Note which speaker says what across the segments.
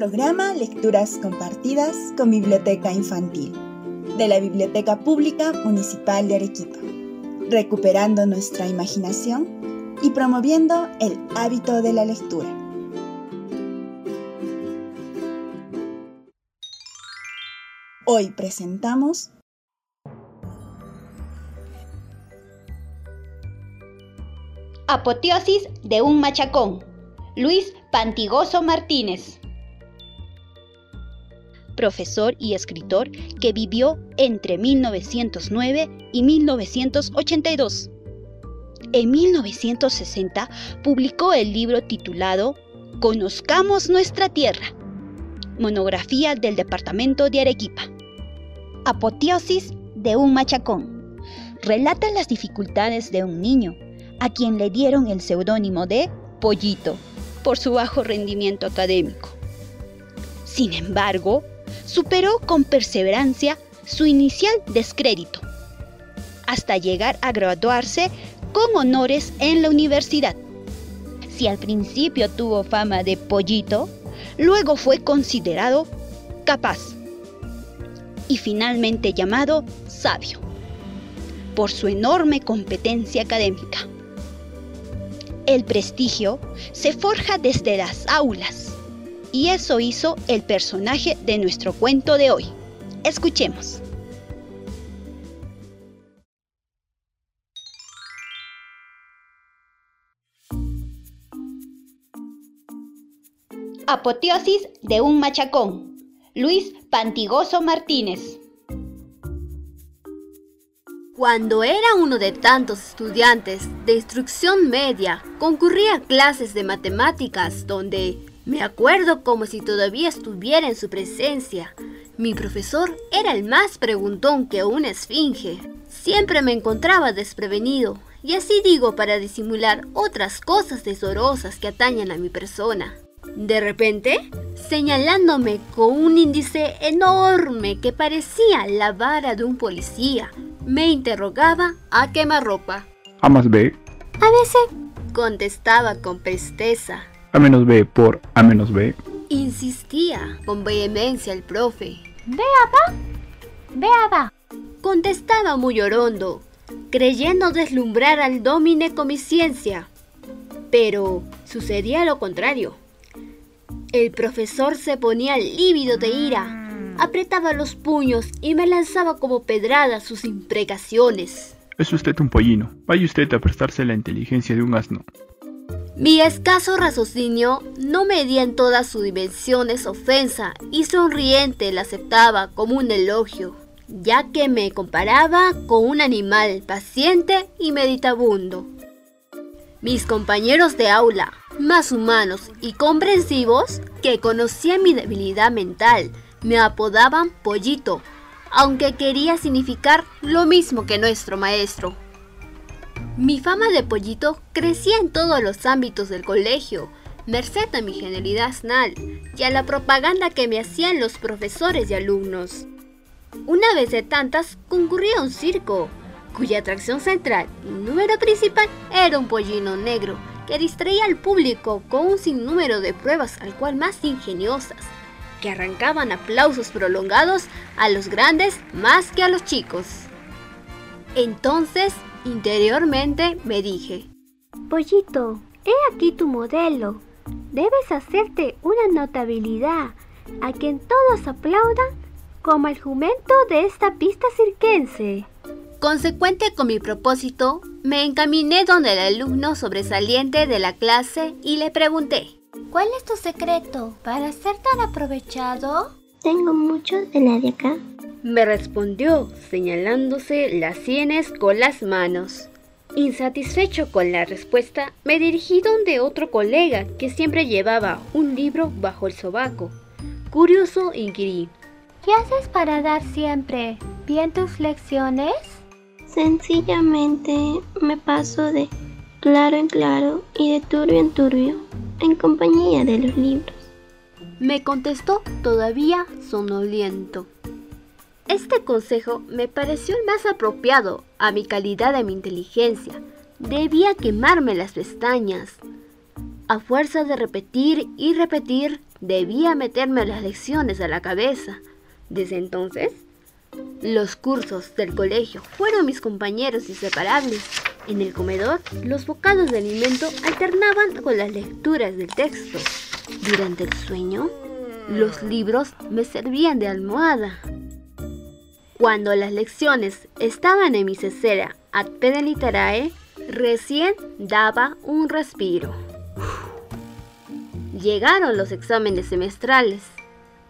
Speaker 1: programa Lecturas Compartidas con Biblioteca Infantil de la Biblioteca Pública Municipal de Arequipa, recuperando nuestra imaginación y promoviendo el hábito de la lectura. Hoy presentamos
Speaker 2: Apoteosis de un machacón. Luis Pantigoso Martínez. Profesor y escritor que vivió entre 1909 y 1982. En 1960 publicó el libro titulado Conozcamos nuestra tierra, monografía del departamento de Arequipa. Apoteosis de un machacón. Relata las dificultades de un niño a quien le dieron el seudónimo de Pollito por su bajo rendimiento académico. Sin embargo, superó con perseverancia su inicial descrédito, hasta llegar a graduarse con honores en la universidad. Si al principio tuvo fama de pollito, luego fue considerado capaz y finalmente llamado sabio por su enorme competencia académica. El prestigio se forja desde las aulas y eso hizo el personaje de nuestro cuento de hoy. Escuchemos. Apoteosis de un machacón. Luis Pantigoso Martínez.
Speaker 3: Cuando era uno de tantos estudiantes de instrucción media, concurría a clases de matemáticas donde me acuerdo como si todavía estuviera en su presencia. Mi profesor era el más preguntón que una esfinge. Siempre me encontraba desprevenido, y así digo para disimular otras cosas desorosas que atañan a mi persona. De repente, señalándome con un índice enorme que parecía la vara de un policía, me interrogaba a quemarropa.
Speaker 4: A más B.
Speaker 3: A veces contestaba con presteza.
Speaker 4: A menos B por A menos B.
Speaker 3: Insistía con vehemencia el profe.
Speaker 5: Vea va. Vea va.
Speaker 3: Contestaba muy orondo, creyendo deslumbrar al domine con mi ciencia. Pero sucedía lo contrario. El profesor se ponía lívido de ira apretaba los puños y me lanzaba como pedradas sus imprecaciones.
Speaker 4: Es usted un pollino. Vaya usted a prestarse la inteligencia de un asno.
Speaker 3: Mi escaso raciocinio no medía en todas sus dimensiones ofensa y sonriente la aceptaba como un elogio, ya que me comparaba con un animal paciente y meditabundo. Mis compañeros de aula, más humanos y comprensivos, que conocían mi debilidad mental, me apodaban Pollito, aunque quería significar lo mismo que nuestro maestro. Mi fama de Pollito crecía en todos los ámbitos del colegio, merced a mi genialidad snal y a la propaganda que me hacían los profesores y alumnos. Una vez de tantas concurría un circo, cuya atracción central y número principal era un pollino negro que distraía al público con un sinnúmero de pruebas al cual más ingeniosas, que arrancaban aplausos prolongados a los grandes más que a los chicos. Entonces, interiormente me dije,
Speaker 5: Pollito, he aquí tu modelo. Debes hacerte una notabilidad a quien todos aplaudan como el jumento de esta pista cirquense.
Speaker 3: Consecuente con mi propósito, me encaminé donde el alumno sobresaliente de la clase y le pregunté,
Speaker 5: ¿Cuál es tu secreto para ser tan aprovechado?
Speaker 6: Tengo muchos de la de acá.
Speaker 3: Me respondió, señalándose las sienes con las manos. Insatisfecho con la respuesta, me dirigí donde otro colega que siempre llevaba un libro bajo el sobaco. Curioso, inquirí.
Speaker 5: ¿Qué haces para dar siempre bien tus lecciones?
Speaker 6: Sencillamente me paso de claro en claro y de turbio en turbio en compañía de los libros.
Speaker 3: Me contestó todavía sonoliento. Este consejo me pareció el más apropiado a mi calidad de mi inteligencia. Debía quemarme las pestañas. A fuerza de repetir y repetir, debía meterme las lecciones a la cabeza. Desde entonces, los cursos del colegio fueron mis compañeros inseparables. En el comedor, los bocados de alimento alternaban con las lecturas del texto. Durante el sueño, los libros me servían de almohada. Cuando las lecciones estaban en mi cesera ad pedaliterae, recién daba un respiro. Llegaron los exámenes semestrales.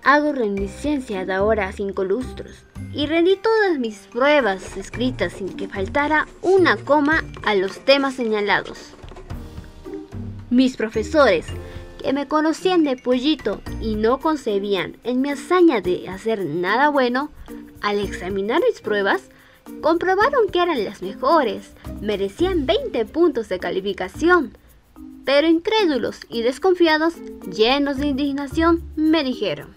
Speaker 3: Hago reminiscencia de ahora a cinco lustros y rendí todas mis pruebas escritas sin que faltara una coma a los temas señalados. Mis profesores, que me conocían de pollito y no concebían en mi hazaña de hacer nada bueno, al examinar mis pruebas, comprobaron que eran las mejores, merecían 20 puntos de calificación. Pero incrédulos y desconfiados, llenos de indignación, me dijeron.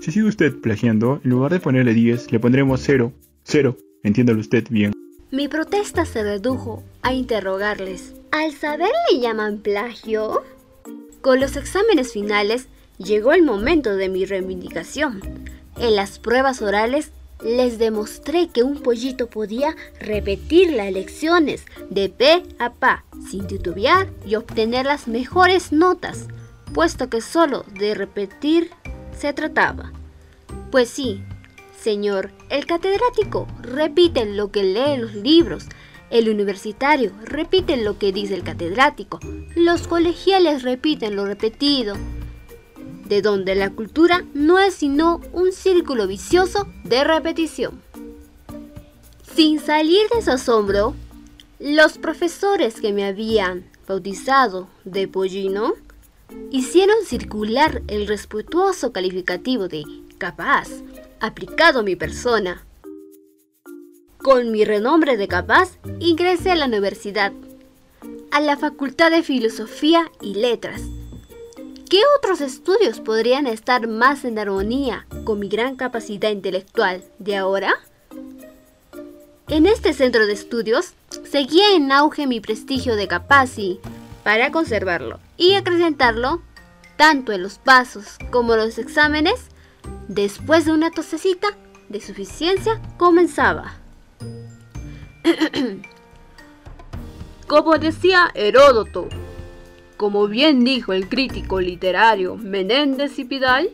Speaker 4: Si sigue usted plagiando, en lugar de ponerle 10, le pondremos 0. 0. Entiéndalo usted bien.
Speaker 3: Mi protesta se redujo a interrogarles. ¿Al saber le llaman plagio? Con los exámenes finales llegó el momento de mi reivindicación. En las pruebas orales les demostré que un pollito podía repetir las lecciones de pe a pa sin titubear y obtener las mejores notas, puesto que solo de repetir se trataba. Pues sí, señor, el catedrático repite lo que lee los libros, el universitario repite lo que dice el catedrático, los colegiales repiten lo repetido, de donde la cultura no es sino un círculo vicioso de repetición. Sin salir de su asombro, los profesores que me habían bautizado de pollino hicieron circular el respetuoso calificativo de capaz aplicado a mi persona. Con mi renombre de capaz, ingresé a la universidad, a la Facultad de Filosofía y Letras. ¿Qué otros estudios podrían estar más en armonía con mi gran capacidad intelectual de ahora? En este centro de estudios seguía en auge mi prestigio de capaz y, para conservarlo y acrecentarlo, tanto en los pasos como en los exámenes, después de una tosecita de suficiencia comenzaba.
Speaker 7: Como decía Heródoto, como bien dijo el crítico literario Menéndez y Pidal,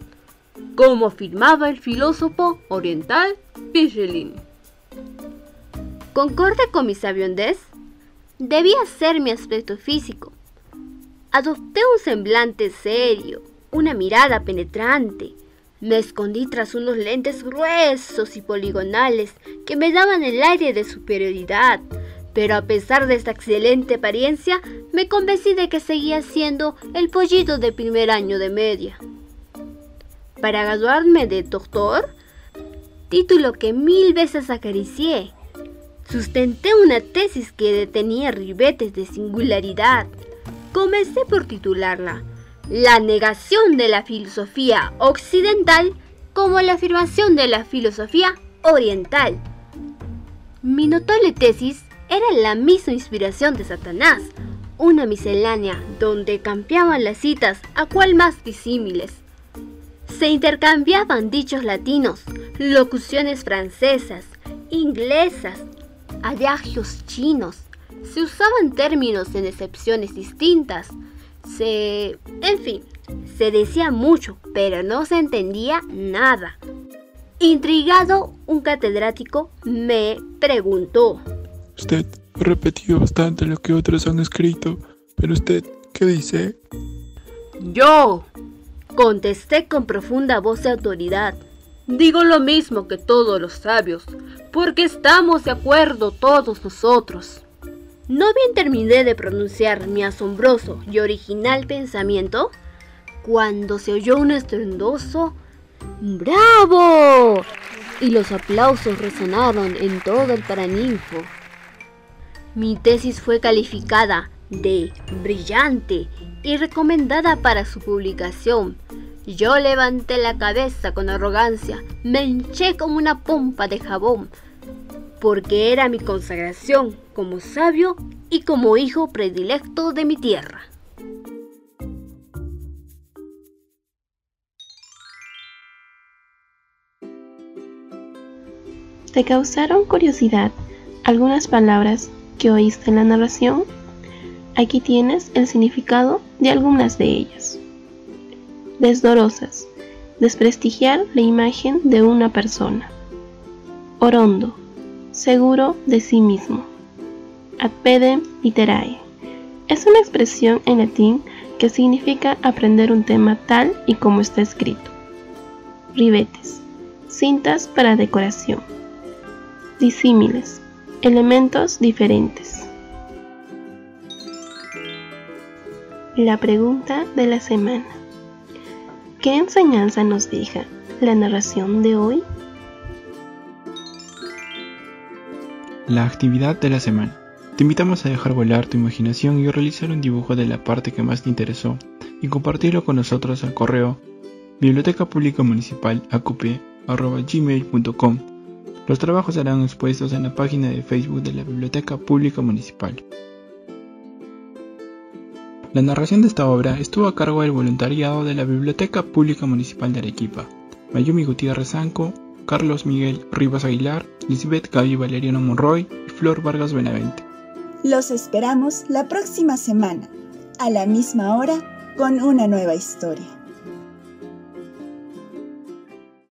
Speaker 7: como afirmaba el filósofo oriental Pichelin.
Speaker 3: Concorde con mi sabiondez, debía ser mi aspecto físico. Adopté un semblante serio, una mirada penetrante, me escondí tras unos lentes gruesos y poligonales que me daban el aire de superioridad, pero a pesar de esta excelente apariencia, me convencí de que seguía siendo el pollito de primer año de media. Para graduarme de doctor, título que mil veces acaricié, sustenté una tesis que tenía ribetes de singularidad. Comencé por titularla la negación de la filosofía occidental como la afirmación de la filosofía oriental. Mi notable tesis era la misma inspiración de Satanás, una miscelánea donde cambiaban las citas a cual más disímiles. Se intercambiaban dichos latinos, locuciones francesas, inglesas, adagios chinos. Se usaban términos en excepciones distintas, se... En fin, se decía mucho, pero no se entendía nada. Intrigado, un catedrático me preguntó.
Speaker 8: Usted ha repetido bastante lo que otros han escrito, pero usted, ¿qué dice?
Speaker 7: Yo, contesté con profunda voz de autoridad. Digo lo mismo que todos los sabios, porque estamos de acuerdo todos nosotros. No bien terminé de pronunciar mi asombroso y original pensamiento, cuando se oyó un estruendoso ¡Bravo! y los aplausos resonaron en todo el paraninfo. Mi tesis fue calificada de brillante y recomendada para su publicación. Yo levanté la cabeza con arrogancia, me hinché como una pompa de jabón, porque era mi consagración como sabio y como hijo predilecto de mi tierra.
Speaker 6: Te causaron curiosidad algunas palabras que oíste en la narración? Aquí tienes el significado de algunas de ellas. Desdorosas, desprestigiar la imagen de una persona. Orondo, seguro de sí mismo. Ad pedem literae, es una expresión en latín que significa aprender un tema tal y como está escrito. Ribetes, cintas para decoración. Disímiles, elementos diferentes. La pregunta de la semana. ¿Qué enseñanza nos deja la narración de hoy?
Speaker 4: La actividad de la semana. Te invitamos a dejar volar tu imaginación y realizar un dibujo de la parte que más te interesó y compartirlo con nosotros al correo biblioteca pública municipal gmail.com. Los trabajos serán expuestos en la página de Facebook de la Biblioteca Pública Municipal. La narración de esta obra estuvo a cargo del voluntariado de la Biblioteca Pública Municipal de Arequipa, Mayumi Gutiérrez Zanco, Carlos Miguel Rivas Aguilar, Lisbeth Gaby Valeriano Monroy y Flor Vargas Benavente.
Speaker 1: Los esperamos la próxima semana, a la misma hora, con una nueva historia.